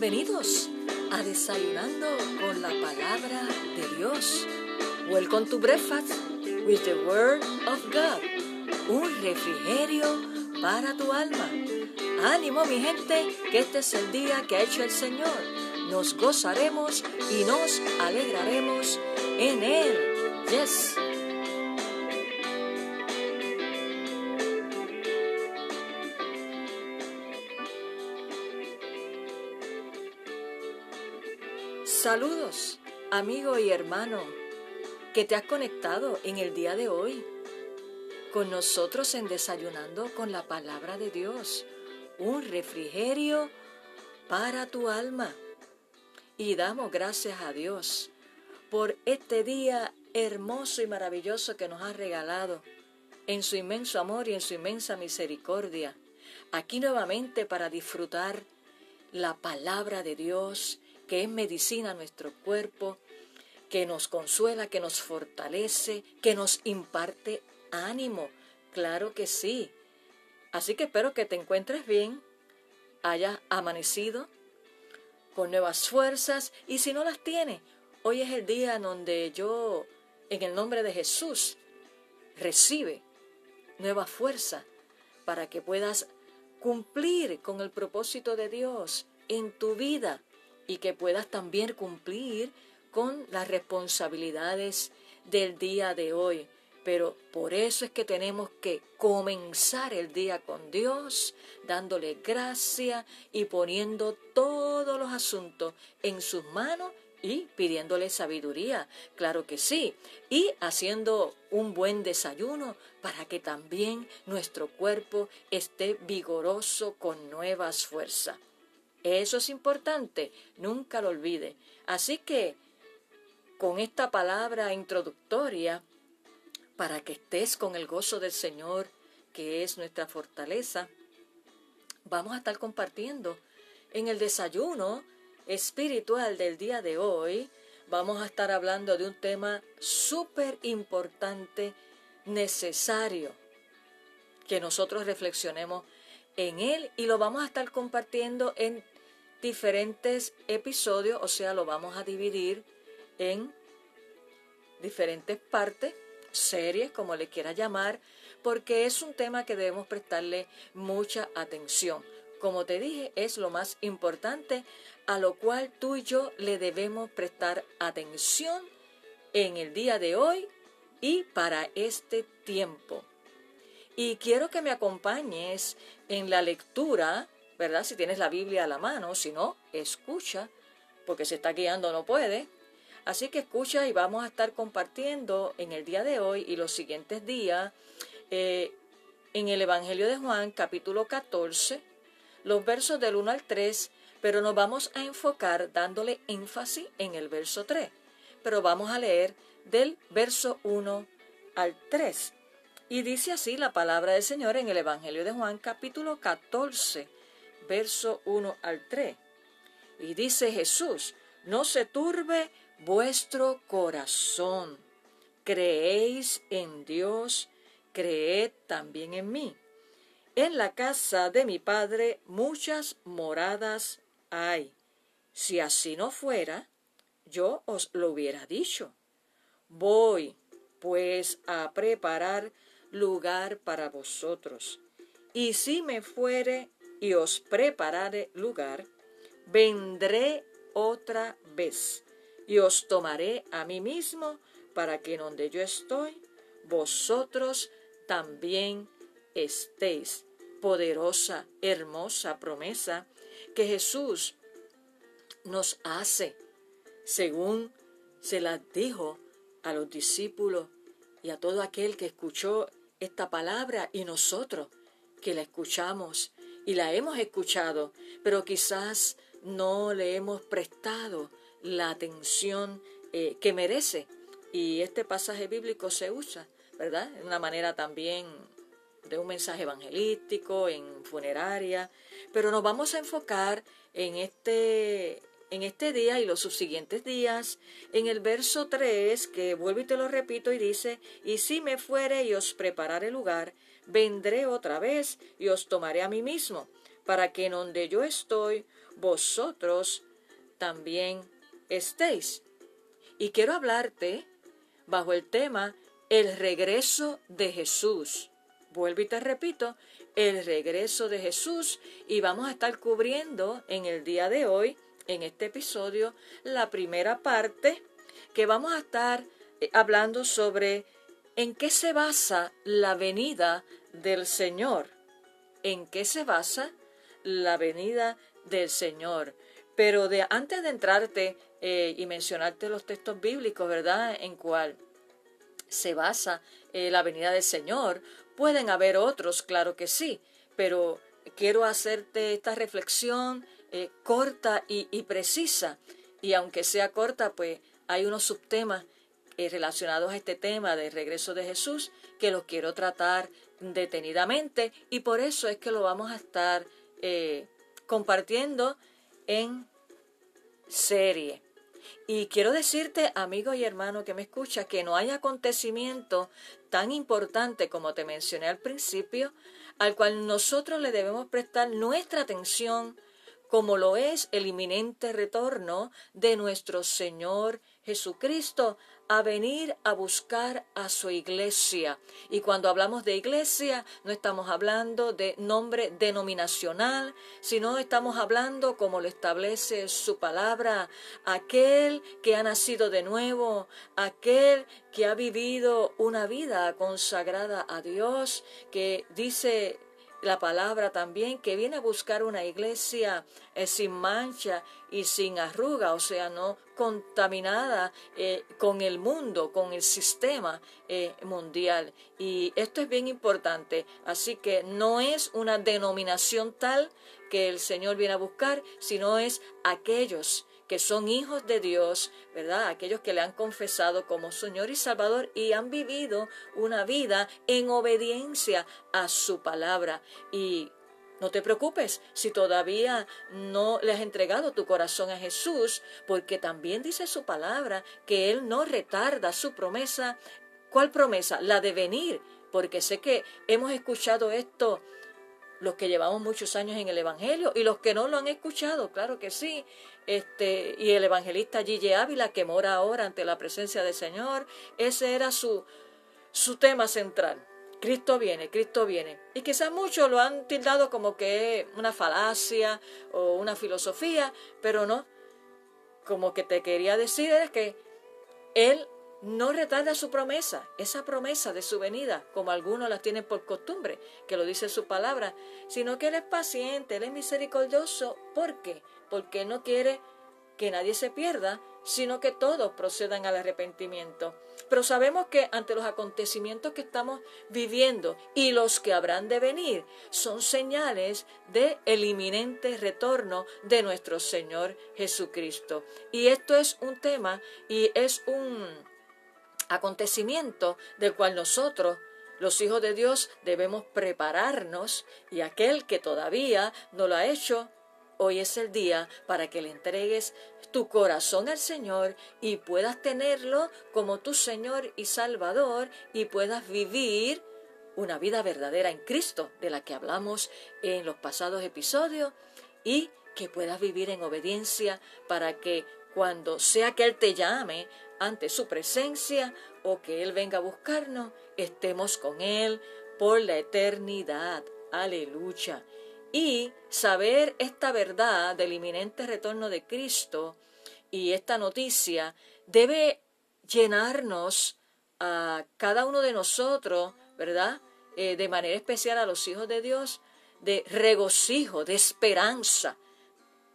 Bienvenidos a Desayunando con la Palabra de Dios. Welcome to breakfast with the Word of God. Un refrigerio para tu alma. Ánimo mi gente, que este es el día que ha hecho el Señor. Nos gozaremos y nos alegraremos en Él. Yes. Saludos, amigo y hermano, que te has conectado en el día de hoy con nosotros en Desayunando con la Palabra de Dios, un refrigerio para tu alma. Y damos gracias a Dios por este día hermoso y maravilloso que nos ha regalado en su inmenso amor y en su inmensa misericordia. Aquí nuevamente para disfrutar la palabra de Dios que es medicina a nuestro cuerpo, que nos consuela, que nos fortalece, que nos imparte ánimo. Claro que sí. Así que espero que te encuentres bien, hayas amanecido con nuevas fuerzas y si no las tienes, hoy es el día en donde yo, en el nombre de Jesús, recibe nueva fuerza para que puedas cumplir con el propósito de Dios en tu vida y que puedas también cumplir con las responsabilidades del día de hoy. Pero por eso es que tenemos que comenzar el día con Dios, dándole gracia y poniendo todos los asuntos en sus manos y pidiéndole sabiduría, claro que sí, y haciendo un buen desayuno para que también nuestro cuerpo esté vigoroso con nuevas fuerzas. Eso es importante, nunca lo olvide. Así que, con esta palabra introductoria, para que estés con el gozo del Señor, que es nuestra fortaleza, vamos a estar compartiendo en el desayuno espiritual del día de hoy, vamos a estar hablando de un tema súper importante, necesario, que nosotros reflexionemos en él y lo vamos a estar compartiendo en diferentes episodios, o sea, lo vamos a dividir en diferentes partes, series, como le quiera llamar, porque es un tema que debemos prestarle mucha atención. Como te dije, es lo más importante a lo cual tú y yo le debemos prestar atención en el día de hoy y para este tiempo. Y quiero que me acompañes en la lectura ¿verdad? Si tienes la Biblia a la mano, si no, escucha, porque se está guiando no puede. Así que escucha y vamos a estar compartiendo en el día de hoy y los siguientes días eh, en el Evangelio de Juan, capítulo 14, los versos del 1 al 3, pero nos vamos a enfocar dándole énfasis en el verso 3. Pero vamos a leer del verso 1 al 3. Y dice así la palabra del Señor en el Evangelio de Juan, capítulo 14 verso 1 al 3. Y dice Jesús, no se turbe vuestro corazón. Creéis en Dios, creed también en mí. En la casa de mi Padre muchas moradas hay. Si así no fuera, yo os lo hubiera dicho. Voy, pues, a preparar lugar para vosotros. Y si me fuere y os prepararé lugar, vendré otra vez y os tomaré a mí mismo para que en donde yo estoy, vosotros también estéis. Poderosa, hermosa promesa que Jesús nos hace, según se la dijo a los discípulos y a todo aquel que escuchó esta palabra y nosotros que la escuchamos y la hemos escuchado, pero quizás no le hemos prestado la atención eh, que merece. Y este pasaje bíblico se usa, ¿verdad? De una manera también de un mensaje evangelístico, en funeraria, pero nos vamos a enfocar en este, en este día y los subsiguientes días, en el verso 3, que vuelvo y te lo repito y dice, y si me fuere y os prepararé lugar, vendré otra vez y os tomaré a mí mismo, para que en donde yo estoy, vosotros también estéis. Y quiero hablarte bajo el tema el regreso de Jesús. Vuelvo y te repito, el regreso de Jesús y vamos a estar cubriendo en el día de hoy, en este episodio, la primera parte que vamos a estar eh, hablando sobre en qué se basa la venida del Señor. ¿En qué se basa la venida del Señor? Pero de, antes de entrarte eh, y mencionarte los textos bíblicos, ¿verdad? En cuál se basa eh, la venida del Señor, pueden haber otros, claro que sí, pero quiero hacerte esta reflexión eh, corta y, precisa. Y aunque sea corta, pues hay unos subtemas relacionados a este tema del regreso de Jesús que los quiero tratar detenidamente y por eso es que lo vamos a estar compartiendo en serie. Y quiero decirte, amigo y hermano que me escucha, que no hay acontecimiento tan importante como te mencioné al principio, al cual nosotros le debemos prestar nuestra atención, como lo es el inminente retorno de nuestro Señor Jesucristo a venir a buscar a su iglesia. Y cuando hablamos de iglesia, no estamos hablando de nombre denominacional, sino estamos hablando, como lo establece su palabra, aquel que ha nacido de nuevo, aquel que ha vivido una vida consagrada a Dios, que dice la palabra también que viene a buscar una iglesia eh, sin mancha y sin arruga, o sea, no contaminada eh, con el mundo, con el sistema eh, mundial. Y esto es bien importante. Así que no es una denominación tal que el Señor viene a buscar, sino es aquellos que son hijos de Dios, ¿verdad? Aquellos que le han confesado como Señor y Salvador y han vivido una vida en obediencia a su palabra. Y no te preocupes si todavía no le has entregado tu corazón a Jesús, porque también dice su palabra que Él no retarda su promesa. ¿Cuál promesa? La de venir, porque sé que hemos escuchado esto los que llevamos muchos años en el Evangelio y los que no lo han escuchado, claro que sí. Este, y el evangelista Gille Ávila, que mora ahora ante la presencia del Señor, ese era su, su tema central. Cristo viene, Cristo viene. Y quizás muchos lo han tildado como que una falacia o una filosofía, pero no. Como que te quería decir es que Él no retarda su promesa, esa promesa de su venida, como algunos la tienen por costumbre, que lo dice su palabra, sino que Él es paciente, Él es misericordioso. ¿Por qué? Porque no quiere que nadie se pierda, sino que todos procedan al arrepentimiento. Pero sabemos que ante los acontecimientos que estamos viviendo y los que habrán de venir, son señales de el inminente retorno de nuestro Señor Jesucristo. Y esto es un tema y es un acontecimiento del cual nosotros, los hijos de Dios, debemos prepararnos y aquel que todavía no lo ha hecho, hoy es el día para que le entregues tu corazón al Señor y puedas tenerlo como tu Señor y Salvador y puedas vivir una vida verdadera en Cristo, de la que hablamos en los pasados episodios, y que puedas vivir en obediencia para que cuando sea que Él te llame ante su presencia o que Él venga a buscarnos, estemos con Él por la eternidad. Aleluya. Y saber esta verdad del inminente retorno de Cristo y esta noticia debe llenarnos a cada uno de nosotros, ¿verdad? Eh, de manera especial a los hijos de Dios, de regocijo, de esperanza,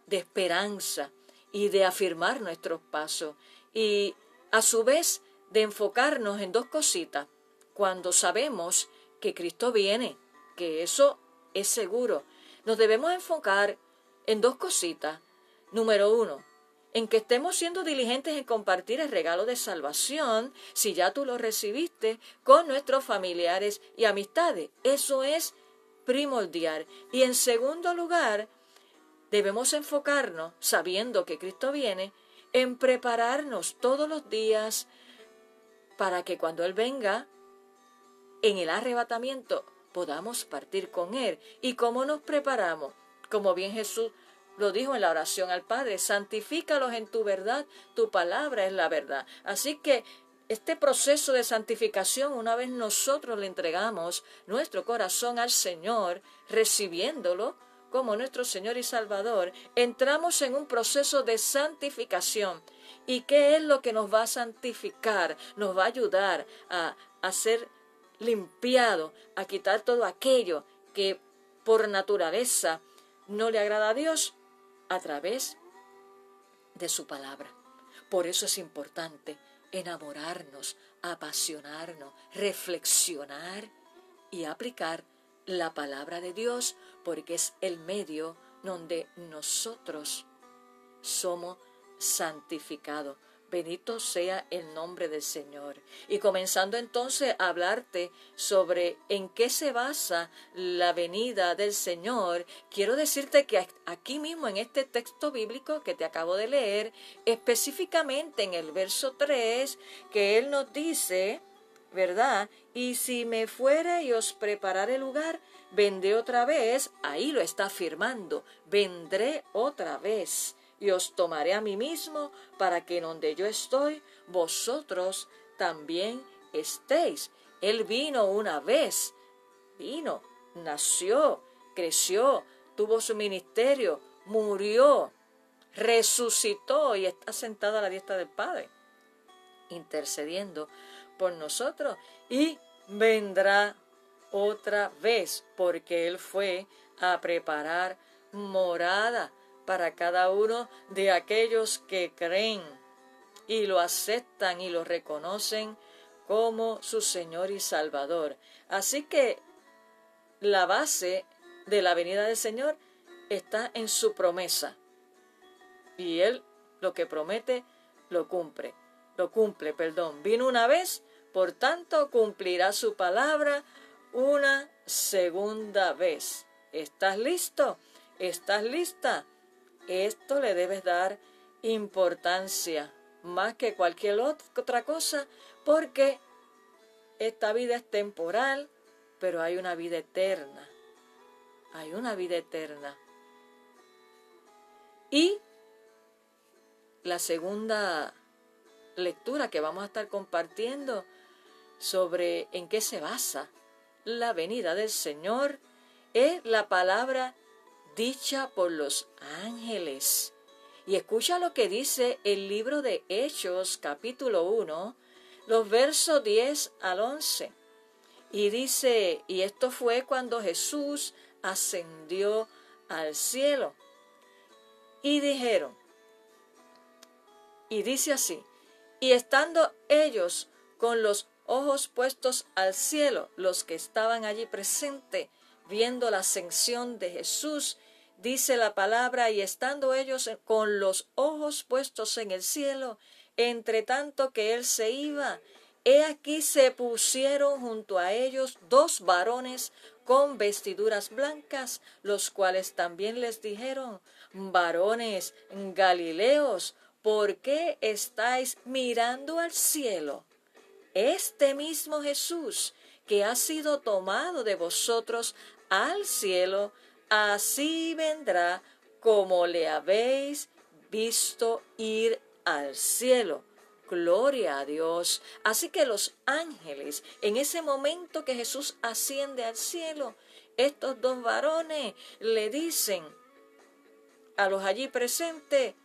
de esperanza y de afirmar nuestros pasos. Y a su vez de enfocarnos en dos cositas cuando sabemos que Cristo viene, que eso es seguro. Nos debemos enfocar en dos cositas. Número uno, en que estemos siendo diligentes en compartir el regalo de salvación, si ya tú lo recibiste, con nuestros familiares y amistades. Eso es primordial. Y en segundo lugar, debemos enfocarnos, sabiendo que Cristo viene, en prepararnos todos los días para que cuando Él venga, en el arrebatamiento, podamos partir con Él. ¿Y cómo nos preparamos? Como bien Jesús lo dijo en la oración al Padre, santifícalos en tu verdad, tu palabra es la verdad. Así que este proceso de santificación, una vez nosotros le entregamos nuestro corazón al Señor, recibiéndolo como nuestro Señor y Salvador, entramos en un proceso de santificación. ¿Y qué es lo que nos va a santificar? Nos va a ayudar a, ser limpiado, a quitar todo aquello que por naturaleza no le agrada a Dios a través de su palabra. Por eso es importante enamorarnos, apasionarnos, reflexionar y aplicar la palabra de Dios, porque es el medio donde nosotros somos santificados. Bendito sea el nombre del Señor. Y comenzando entonces a hablarte sobre en qué se basa la venida del Señor, quiero decirte que aquí mismo en este texto bíblico que te acabo de leer, específicamente en el verso 3, que Él nos dice, ¿verdad? Y si me fuera y os prepararé lugar, vendré otra vez, ahí lo está afirmando, vendré otra vez y os tomaré a mí mismo para que en donde yo estoy, vosotros también estéis. Él vino una vez, vino, nació, creció, tuvo su ministerio, murió, resucitó y está sentado a la diestra del Padre, intercediendo por nosotros y vendrá otra vez porque Él fue a preparar morada para cada uno de aquellos que creen y lo aceptan y lo reconocen como su Señor y Salvador. Así que la base de la venida del Señor está en su promesa. Y Él lo que promete lo cumple. Lo cumple, perdón. Vino una vez, por tanto cumplirá su palabra una segunda vez. ¿Estás listo? ¿Estás lista? Esto le debes dar importancia más que cualquier otra cosa porque esta vida es temporal, pero hay una vida eterna. Hay una vida eterna. Y la segunda lectura que vamos a estar compartiendo sobre en qué se basa la venida del Señor es la palabra dicha por los ángeles. Y escucha lo que dice el libro de Hechos capítulo 1, los versos 10 al 11. Y dice, y esto fue cuando Jesús ascendió al cielo. Y dijeron, y dice así, y estando ellos con los ojos puestos al cielo, los que estaban allí presentes, viendo la ascensión de Jesús dice la palabra, y estando ellos con los ojos puestos en el cielo, entre tanto que él se iba, he aquí se pusieron junto a ellos dos varones con vestiduras blancas, los cuales también les dijeron, varones Galileos, ¿por qué estáis mirando al cielo? Este mismo Jesús, que ha sido tomado de vosotros al cielo, así vendrá como le habéis visto ir al cielo. Gloria a Dios. Así que los ángeles, en ese momento que Jesús asciende al cielo, estos dos varones le dicen a los allí presentes,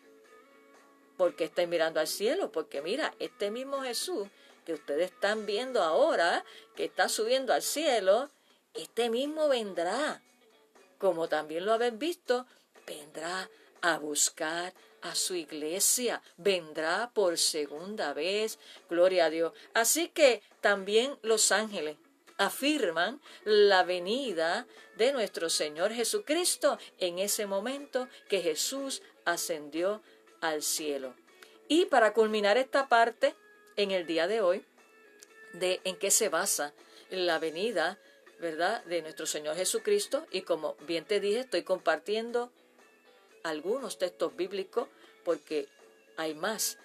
porque estén mirando al cielo, porque mira, este mismo Jesús que ustedes están viendo ahora, que está subiendo al cielo, este mismo vendrá como también lo habéis visto, vendrá a buscar a su iglesia, vendrá por segunda vez, gloria a Dios. Así que también los ángeles afirman la venida de nuestro Señor Jesucristo en ese momento que Jesús ascendió al cielo. Y para culminar esta parte, en el día de hoy, de en qué se basa la venida ¿verdad?, de nuestro Señor Jesucristo y como bien te dije, estoy compartiendo algunos textos bíblicos porque hay más.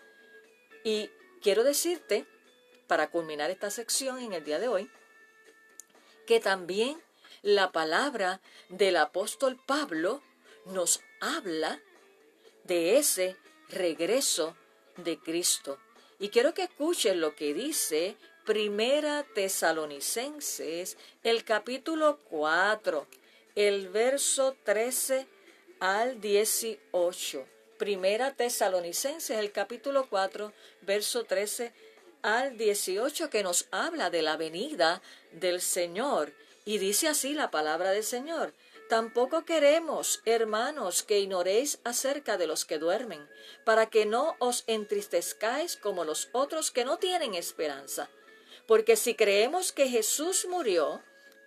Y quiero decirte, para culminar esta sección en el día de hoy, que también la palabra del apóstol Pablo nos habla de ese regreso de Cristo. Y quiero que escuchen lo que dice Primera Tesalonicenses, el capítulo 4, el verso 13 al 18. Primera Tesalonicenses, el capítulo 4, verso 13 al 18, que nos habla de la venida del Señor. Y dice así la palabra del Señor. Tampoco queremos, hermanos, que ignoréis acerca de los que duermen, para que no os entristezcáis como los otros que no tienen esperanza. Porque si creemos que Jesús murió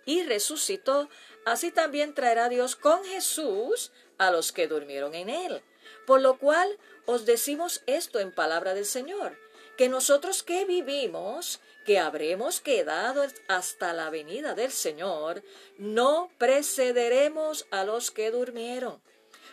y resucitó, así también traerá Dios con Jesús a los que durmieron en él. Por lo cual os decimos esto en palabra del Señor, que nosotros que vivimos, que habremos quedado hasta la venida del Señor, no precederemos a los que durmieron,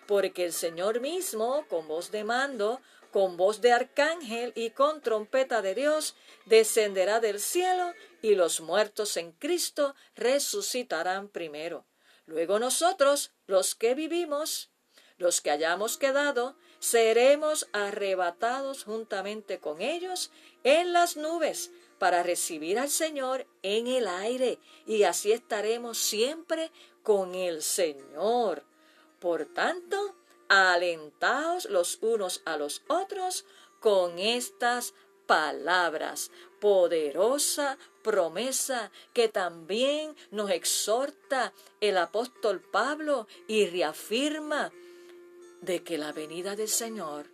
porque el Señor mismo, con voz de mando, con voz de arcángel y con trompeta de Dios, descenderá del cielo y los muertos en Cristo resucitarán primero. Luego nosotros, los que vivimos, los que hayamos quedado, seremos arrebatados juntamente con ellos en las nubes para recibir al Señor en el aire y así estaremos siempre con el Señor. Por tanto, alentaos los unos a los otros con estas palabras, poderosa promesa que también nos exhorta el apóstol Pablo y reafirma de que la venida del Señor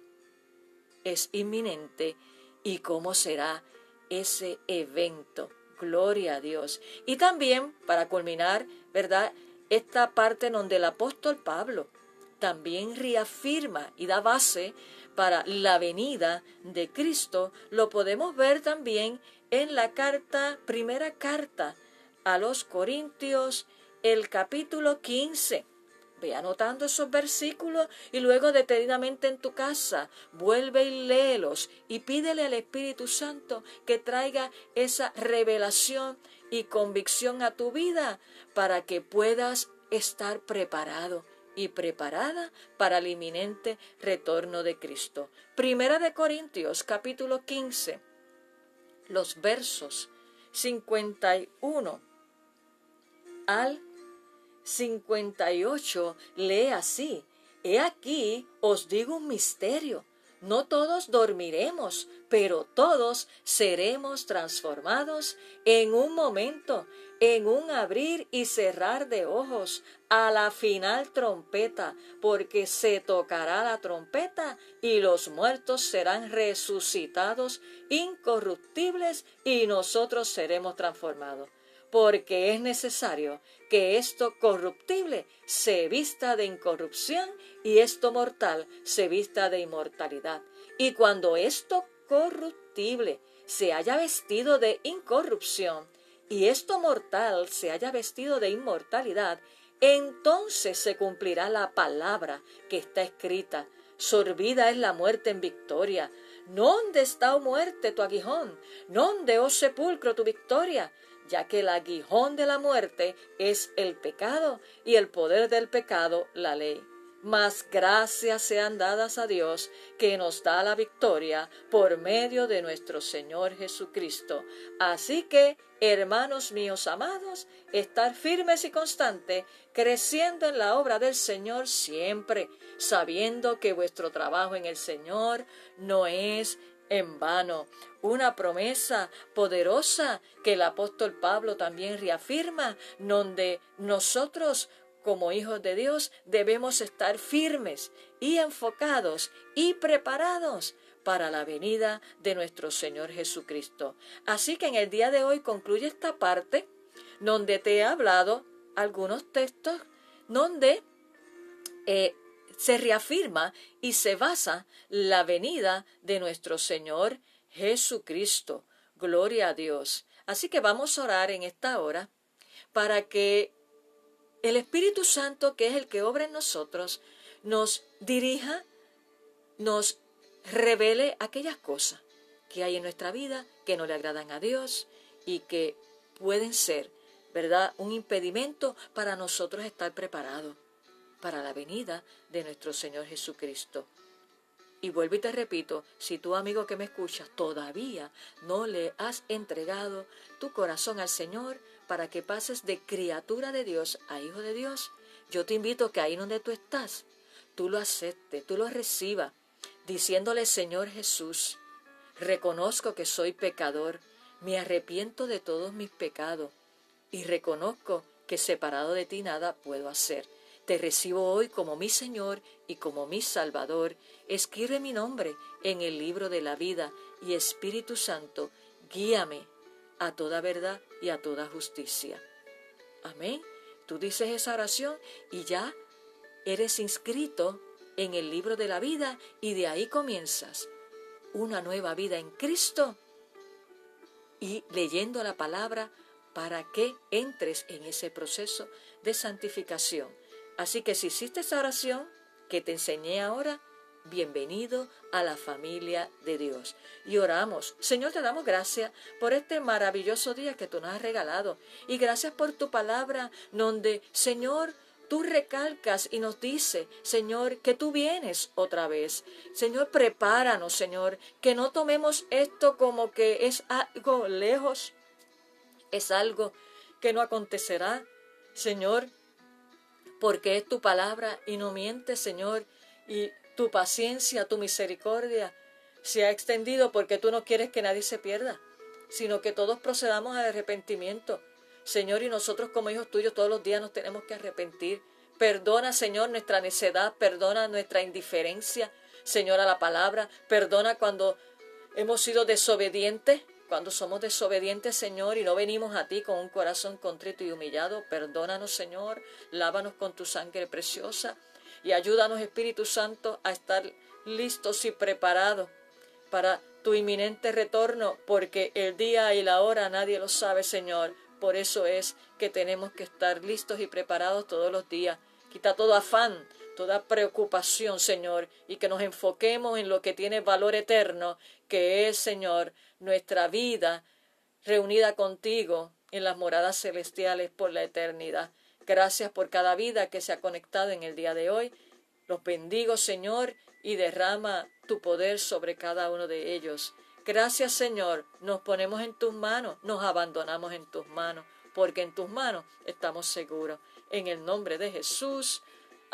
es inminente y cómo será ese evento. Gloria a Dios. Y también, para culminar, ¿verdad? Esta parte donde el apóstol Pablo también reafirma y da base para la venida de Cristo, lo podemos ver también en la carta, primera carta a los Corintios, el capítulo 15. Anotando esos versículos y luego detenidamente en tu casa vuelve y léelos y pídele al Espíritu Santo que traiga esa revelación y convicción a tu vida para que puedas estar preparado y preparada para el inminente retorno de Cristo. Primera de Corintios capítulo 15, los versos 51 al 58 lee así, He aquí os digo un misterio. No todos dormiremos, pero todos seremos transformados en un momento, en un abrir y cerrar de ojos, a la final trompeta, porque se tocará la trompeta y los muertos serán resucitados incorruptibles y nosotros seremos transformados porque es necesario que esto corruptible se vista de incorrupción y esto mortal se vista de inmortalidad. Y cuando esto corruptible se haya vestido de incorrupción y esto mortal se haya vestido de inmortalidad, entonces se cumplirá la palabra que está escrita. Sorbida es la muerte en victoria. ¿Dónde está, oh muerte, tu aguijón? ¿Dónde, oh sepulcro, tu victoria? Ya que el aguijón de la muerte es el pecado y el poder del pecado la ley. Mas gracias sean dadas a Dios que nos da la victoria por medio de nuestro Señor Jesucristo. Así que, hermanos míos amados, estar firmes y constantes, creciendo en la obra del Señor siempre, sabiendo que vuestro trabajo en el Señor no es en vano. Una promesa poderosa que el apóstol Pablo también reafirma, donde nosotros como hijos de Dios debemos estar firmes y enfocados y preparados para la venida de nuestro Señor Jesucristo. Así que en el día de hoy concluye esta parte donde te he hablado algunos textos donde eh, se reafirma y se basa la venida de nuestro Señor Jesucristo. Gloria a Dios. Así que vamos a orar en esta hora para que el Espíritu Santo, que es el que obra en nosotros, nos dirija, nos revele aquellas cosas que hay en nuestra vida que no le agradan a Dios y que pueden ser, ¿verdad?, un impedimento para nosotros estar preparados para la venida de nuestro Señor Jesucristo. Y vuelvo y te repito, si tú amigo que me escuchas todavía no le has entregado tu corazón al Señor para que pases de criatura de Dios a hijo de Dios, yo te invito que ahí donde tú estás, tú lo aceptes, tú lo recibas, diciéndole Señor Jesús, reconozco que soy pecador, me arrepiento de todos mis pecados y reconozco que separado de ti nada puedo hacer. Te recibo hoy como mi Señor y como mi Salvador. Escribe mi nombre en el libro de la vida y Espíritu Santo, guíame a toda verdad y a toda justicia. Amén. Tú dices esa oración y ya eres inscrito en el libro de la vida y de ahí comienzas una nueva vida en Cristo y leyendo la palabra para que entres en ese proceso de santificación. Así que si hiciste esa oración que te enseñé ahora, bienvenido a la familia de Dios. Y oramos, Señor, te damos gracias por este maravilloso día que tú nos has regalado. Y gracias por tu palabra, donde, Señor, tú recalcas y nos dice, Señor, que tú vienes otra vez. Señor, prepáranos, Señor, que no tomemos esto como que es algo lejos, es algo que no acontecerá. Señor, porque es tu palabra y no mientes, Señor, y tu paciencia, tu misericordia se ha extendido porque tú no quieres que nadie se pierda, sino que todos procedamos al arrepentimiento. Señor, y nosotros como hijos tuyos todos los días nos tenemos que arrepentir. Perdona, Señor, nuestra necedad, perdona nuestra indiferencia, Señor, a la palabra, perdona cuando hemos sido desobedientes, cuando somos desobedientes, Señor, y no venimos a ti con un corazón contrito y humillado, perdónanos, Señor, lávanos con tu sangre preciosa y ayúdanos, Espíritu Santo, a estar listos y preparados para tu inminente retorno, porque el día y la hora nadie lo sabe, Señor. Por eso es que tenemos que estar listos y preparados todos los días. Quita todo afán, toda preocupación, Señor, y que nos enfoquemos en lo que tiene valor eterno, que es, Señor, nuestra vida reunida contigo en las moradas celestiales por la eternidad. Gracias por cada vida que se ha conectado en el día de hoy. Los bendigo, Señor, y derrama tu poder sobre cada uno de ellos. Gracias, Señor. Nos ponemos en tus manos, nos abandonamos en tus manos, porque en tus manos estamos seguros. En el nombre de Jesús.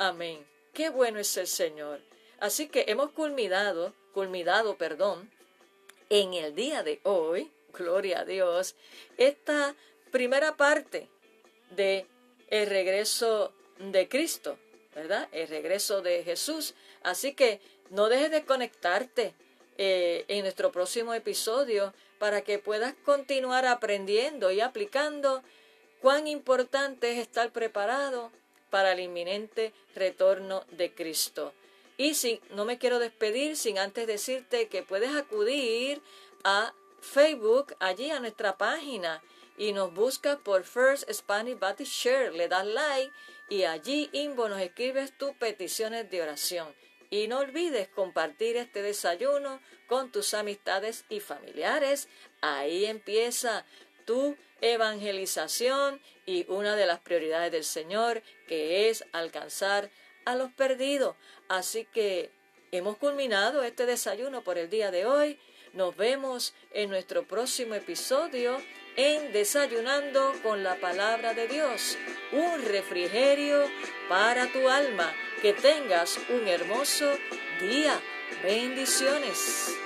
Amén. Qué bueno es el Señor. Así que hemos culminado, culminado, perdón, en el día de hoy, gloria a Dios, esta primera parte de el regreso de Cristo, ¿verdad? El regreso de Jesús. Así que no dejes de conectarte eh, en nuestro próximo episodio para que puedas continuar aprendiendo y aplicando cuán importante es estar preparado para el inminente retorno de Cristo. Y si no me quiero despedir sin antes decirte que puedes acudir a Facebook, allí a nuestra página, y nos buscas por First Spanish Baptist Share. Le das like y allí, Inbo, nos escribes tus peticiones de oración. Y no olvides compartir este desayuno con tus amistades y familiares. Ahí empieza tu evangelización y una de las prioridades del Señor, que es alcanzar a los perdidos. Así que hemos culminado este desayuno por el día de hoy. Nos vemos en nuestro próximo episodio en Desayunando con la Palabra de Dios, un refrigerio para tu alma. Que tengas un hermoso día. Bendiciones.